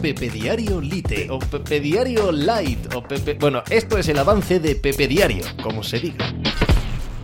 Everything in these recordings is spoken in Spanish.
Pepe Diario Lite o Pepe Diario Light o Pepe... Bueno, esto es el avance de Pepe Diario, como se diga.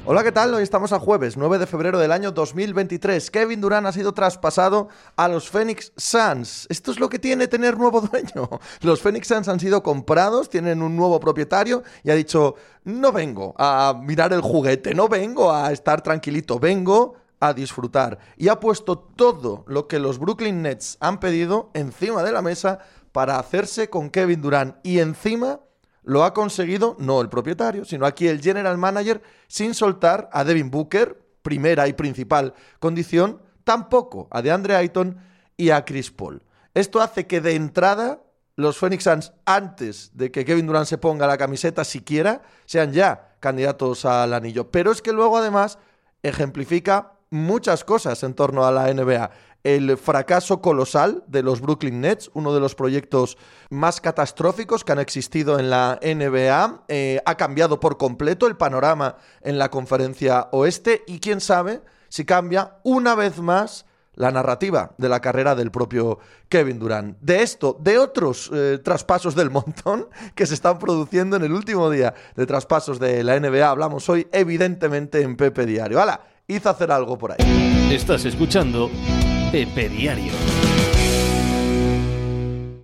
Hola, ¿qué tal? Hoy estamos a jueves 9 de febrero del año 2023. Kevin Durant ha sido traspasado a los Phoenix Suns. Esto es lo que tiene tener nuevo dueño. Los Phoenix Suns han sido comprados, tienen un nuevo propietario y ha dicho, no vengo a mirar el juguete, no vengo a estar tranquilito, vengo a disfrutar. Y ha puesto todo lo que los Brooklyn Nets han pedido encima de la mesa para hacerse con Kevin Durant. Y encima lo ha conseguido no el propietario, sino aquí el general manager, sin soltar a Devin Booker, primera y principal condición, tampoco a DeAndre Ayton y a Chris Paul. Esto hace que de entrada los Phoenix Suns, antes de que Kevin Durant se ponga la camiseta siquiera, sean ya candidatos al anillo. Pero es que luego además ejemplifica muchas cosas en torno a la NBA el fracaso colosal de los Brooklyn Nets, uno de los proyectos más catastróficos que han existido en la NBA. Eh, ha cambiado por completo el panorama en la conferencia oeste y quién sabe si cambia una vez más la narrativa de la carrera del propio Kevin Durant. De esto, de otros eh, traspasos del montón que se están produciendo en el último día de traspasos de la NBA, hablamos hoy evidentemente en Pepe Diario. ¡Hala! Hizo hacer algo por ahí. Estás escuchando Pepe Diario.